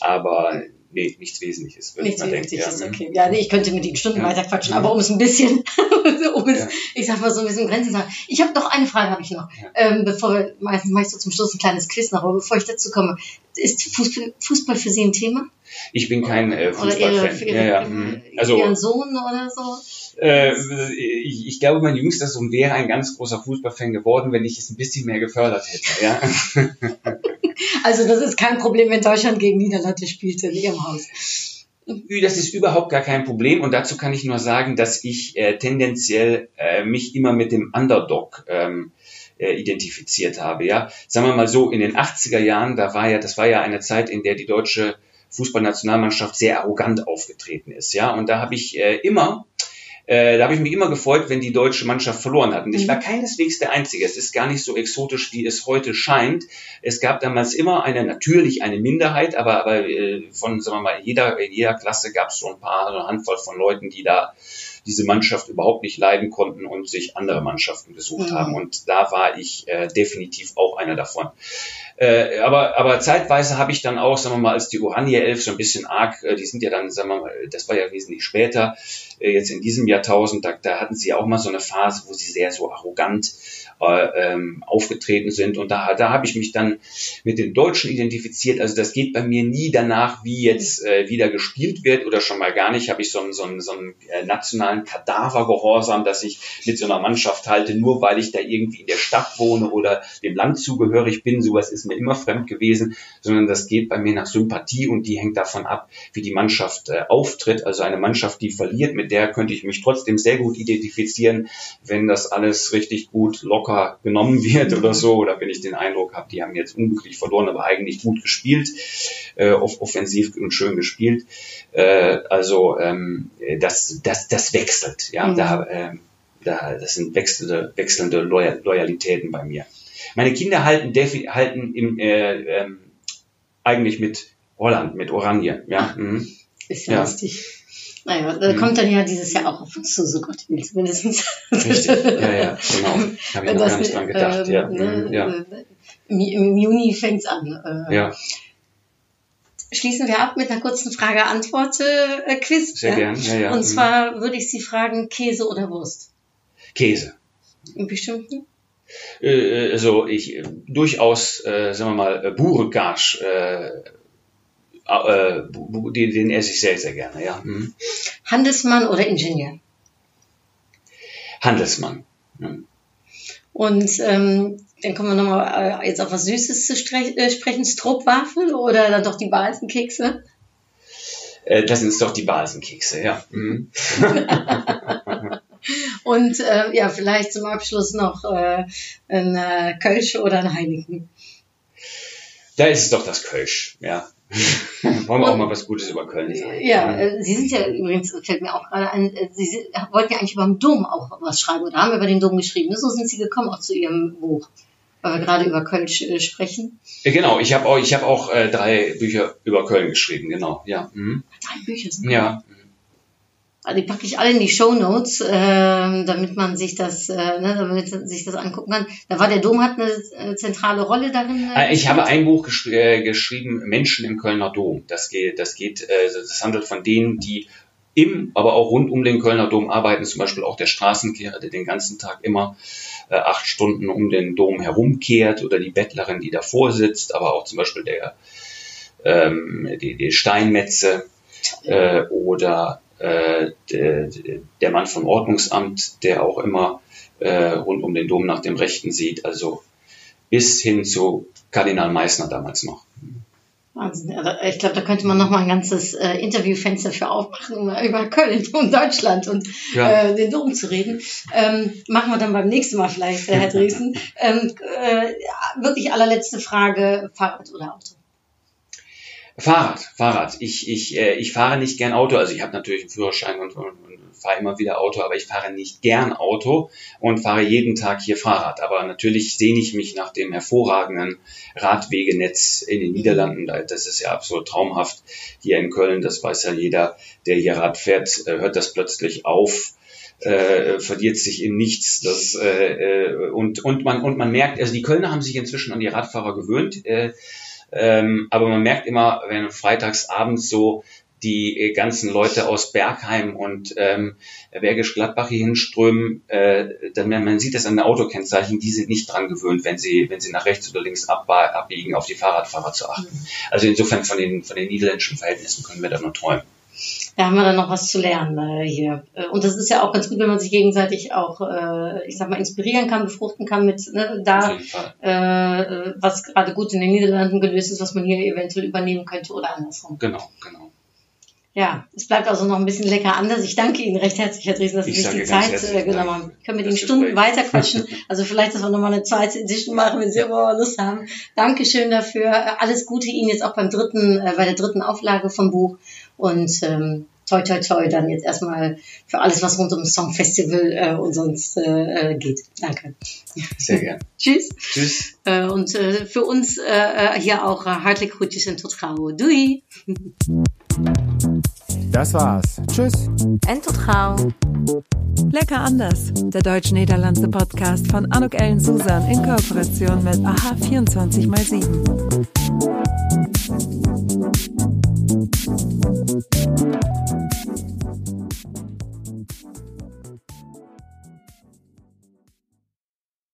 aber nee, nichts Wesentliches. Nichts Wesentliches, ja. okay. Ja, nee, ich könnte mit Ihnen Stunden ja. weiter quatschen, aber um es ein bisschen, um es, ja. ich sag mal so ein bisschen Grenzen zu sagen. Ich habe noch eine Frage, habe ich noch. Ähm, bevor wir, meistens mache ich so zum Schluss ein kleines Quiz noch, aber bevor ich dazu komme, ist Fußball, Fußball für Sie ein Thema? Ich bin kein äh, Fußballfan. Oder ihre, ihre, ja, ja. Mhm. Also, Ihren Sohn oder so? Äh, ich, ich, glaube, mein jüngster Sohn wäre ein ganz großer Fußballfan geworden, wenn ich es ein bisschen mehr gefördert hätte. Ja? also das ist kein Problem, wenn Deutschland gegen Niederlande spielt in Ihrem Haus. Das ist überhaupt gar kein Problem und dazu kann ich nur sagen, dass ich äh, tendenziell äh, mich immer mit dem Underdog ähm, äh, identifiziert habe. Ja, sagen wir mal so, in den 80er Jahren, da war ja, das war ja eine Zeit, in der die deutsche Fußballnationalmannschaft sehr arrogant aufgetreten ist. Ja, und da habe ich äh, immer äh, da habe ich mich immer gefreut, wenn die deutsche Mannschaft verloren hat. Und ich war mhm. keineswegs der Einzige. Es ist gar nicht so exotisch, wie es heute scheint. Es gab damals immer eine, natürlich eine Minderheit, aber, aber äh, von, sagen wir mal, jeder, in jeder Klasse gab es so ein paar, eine Handvoll von Leuten, die da diese Mannschaft überhaupt nicht leiden konnten und sich andere Mannschaften gesucht mhm. haben. Und da war ich äh, definitiv auch einer davon. Äh, aber, aber zeitweise habe ich dann auch, sagen wir mal, als die Oranje 11 so ein bisschen arg, äh, die sind ja dann, sagen wir mal, das war ja wesentlich später, äh, jetzt in diesem Jahrtausend, da, da hatten sie auch mal so eine Phase, wo sie sehr so arrogant äh, ähm, aufgetreten sind. Und da, da habe ich mich dann mit den Deutschen identifiziert. Also das geht bei mir nie danach, wie jetzt äh, wieder gespielt wird oder schon mal gar nicht. Habe ich so einen, so einen, so einen äh, nationalen Kadavergehorsam, dass ich mit so einer Mannschaft halte, nur weil ich da irgendwie in der Stadt wohne oder dem Land zugehörig bin. Sowas ist mir immer fremd gewesen, sondern das geht bei mir nach Sympathie und die hängt davon ab, wie die Mannschaft äh, auftritt. Also eine Mannschaft, die verliert, mit der könnte ich mich trotzdem sehr gut identifizieren, wenn das alles richtig gut locker locker genommen wird oder so, oder wenn ich den Eindruck habe, die haben jetzt unglücklich verloren, aber eigentlich gut gespielt, äh, offensiv und schön gespielt. Äh, also ähm, das, das, das wechselt, ja, mhm. da, äh, da, das sind wechselnde, wechselnde Loyal Loyalitäten bei mir. Meine Kinder halten, halten im, äh, ähm, eigentlich mit Holland, mit Oranje, ja. Mhm. Ist ja, ja. lustig. Naja, da mhm. kommt dann ja dieses Jahr auch auf uns zu, so Gott will mindestens. Richtig, ja, ja, genau. Habe ich noch gar nicht dran gedacht, ähm, ja. Ne, ja. Äh, Im, Im Juni fängt's an. Äh, ja. Schließen wir ab mit einer kurzen Frage-Antwort-Quiz. Sehr ja? gern, ja, ja. Und mhm. zwar würde ich Sie fragen, Käse oder Wurst? Käse. Im bestimmten? Äh, also ich äh, durchaus, äh, sagen wir mal, äh, Burekage, äh, äh, den, den esse ich sehr, sehr gerne, ja. Mhm. Handelsmann oder Ingenieur? Handelsmann. Mhm. Und ähm, dann kommen wir nochmal äh, jetzt auf was Süßes zu äh, sprechen. Stroopwafel oder dann doch die Balsenkekse? Äh, das sind doch die Balsenkekse, ja. Mhm. Und äh, ja, vielleicht zum Abschluss noch äh, ein äh, Kölsch oder ein Heineken. Da ist es doch das Kölsch, ja. Wollen wir auch mal was Gutes über Köln sagen. Ja, äh, Sie sind ja übrigens, fällt mir auch gerade ein, äh, Sie sind, wollten ja eigentlich über den Dom auch was schreiben oder haben über den Dom geschrieben. So sind Sie gekommen auch zu Ihrem Buch, weil wir gerade über Köln äh, sprechen. Genau, ich habe auch, ich hab auch äh, drei Bücher über Köln geschrieben, genau, ja. Mhm. Drei Bücher sind Ja. Also die packe ich alle in die Show Notes, äh, damit man sich das, äh, ne, damit sich das angucken kann. Da war der Dom hat eine äh, zentrale Rolle darin. Äh, ich habe ein Buch gesch äh, geschrieben, Menschen im Kölner Dom. Das geht, das geht, äh, das handelt von denen, die im, aber auch rund um den Kölner Dom arbeiten, zum Beispiel auch der Straßenkehrer, der den ganzen Tag immer äh, acht Stunden um den Dom herumkehrt oder die Bettlerin, die davor sitzt, aber auch zum Beispiel der ähm, die, die Steinmetze äh, oder äh, der, der Mann vom Ordnungsamt, der auch immer äh, rund um den Dom nach dem Rechten sieht, also bis hin zu Kardinal Meissner damals noch. Wahnsinn. Also ich glaube, da könnte man noch mal ein ganzes äh, Interviewfenster für aufmachen, um über Köln und Deutschland und Ja. äh, den Dom zu reden. Ähm, machen wir dann beim nächsten Mal vielleicht, Herr Dresden. ähm, äh, wirklich allerletzte Frage, Fahrrad oder Auto? Fahrrad, Fahrrad. Ich, ich, äh, ich fahre nicht gern Auto. Also ich habe natürlich einen Führerschein und, und, und fahre immer wieder Auto, aber ich fahre nicht gern Auto und fahre jeden Tag hier Fahrrad. Aber natürlich sehne ich mich nach dem hervorragenden Radwegenetz in den Niederlanden. Da- Das ist ja absolut traumhaft. Hier in Köln, das weiß ja jeder, der hier Rad fährt, äh, hört das plötzlich auf. Äh, verliert sich in nichts. Das, äh, äh, und, und, man, und man merkt, also die Kölner haben sich inzwischen an die Radfahrer gewöhnt. Äh, ähm, aber man merkt immer, wenn freitags abends so die äh, ganzen Leute aus Bergheim und ähm, Bergisch Gladbach hier hinströmen, äh, dann man sieht das an den Autokennzeichen, die sind nicht dran gewöhnt, wenn sie wenn sie nach rechts oder links abbiegen, auf die Fahrradfahrer zu achten. Also insofern von den von den niederländischen Verhältnissen können wir da nur träumen. Da haben wir dann noch was zu lernen äh, hier. Äh, Und das ist ja auch ganz gut, wenn man sich gegenseitig auch, äh, ich sag mal, inspirieren kann, befruchten kann mit ne, da, äh, was gerade gut in den Niederlanden gelöst ist, was man hier eventuell übernehmen könnte oder andersrum. Genau, genau. Ja, es bleibt also noch ein bisschen lecker anders. Ich danke Ihnen recht herzlich, Herr Dresden, dass Sie Ich sich die Zeit äh, genommen haben. Ich kann mit Ihnen Stunden Gespräch. weiter quatschen. Also vielleicht, dass wir nochmal eine zweite Edition machen, wenn Sie immer Lust haben. Dankeschön dafür. Alles Gute Ihnen jetzt auch beim dritten, äh, bei der dritten Auflage vom Buch. Und ähm, toi toi toi dann jetzt erstmal für alles, was rund ums Songfestival äh, und sonst äh, äh, geht. Danke. Sehr gern. Tschüss. Tschüss. Äh, und äh, für uns äh, äh, hier auch äh, hartelijk groetjes en tot gauw. Doei! Das war's. Tschüss. En tot gauw. Lecker anders. Der deutsch-niederlandse Podcast von Anuk Ellen Susan in Kooperation mit AHA 24x7. Thank you.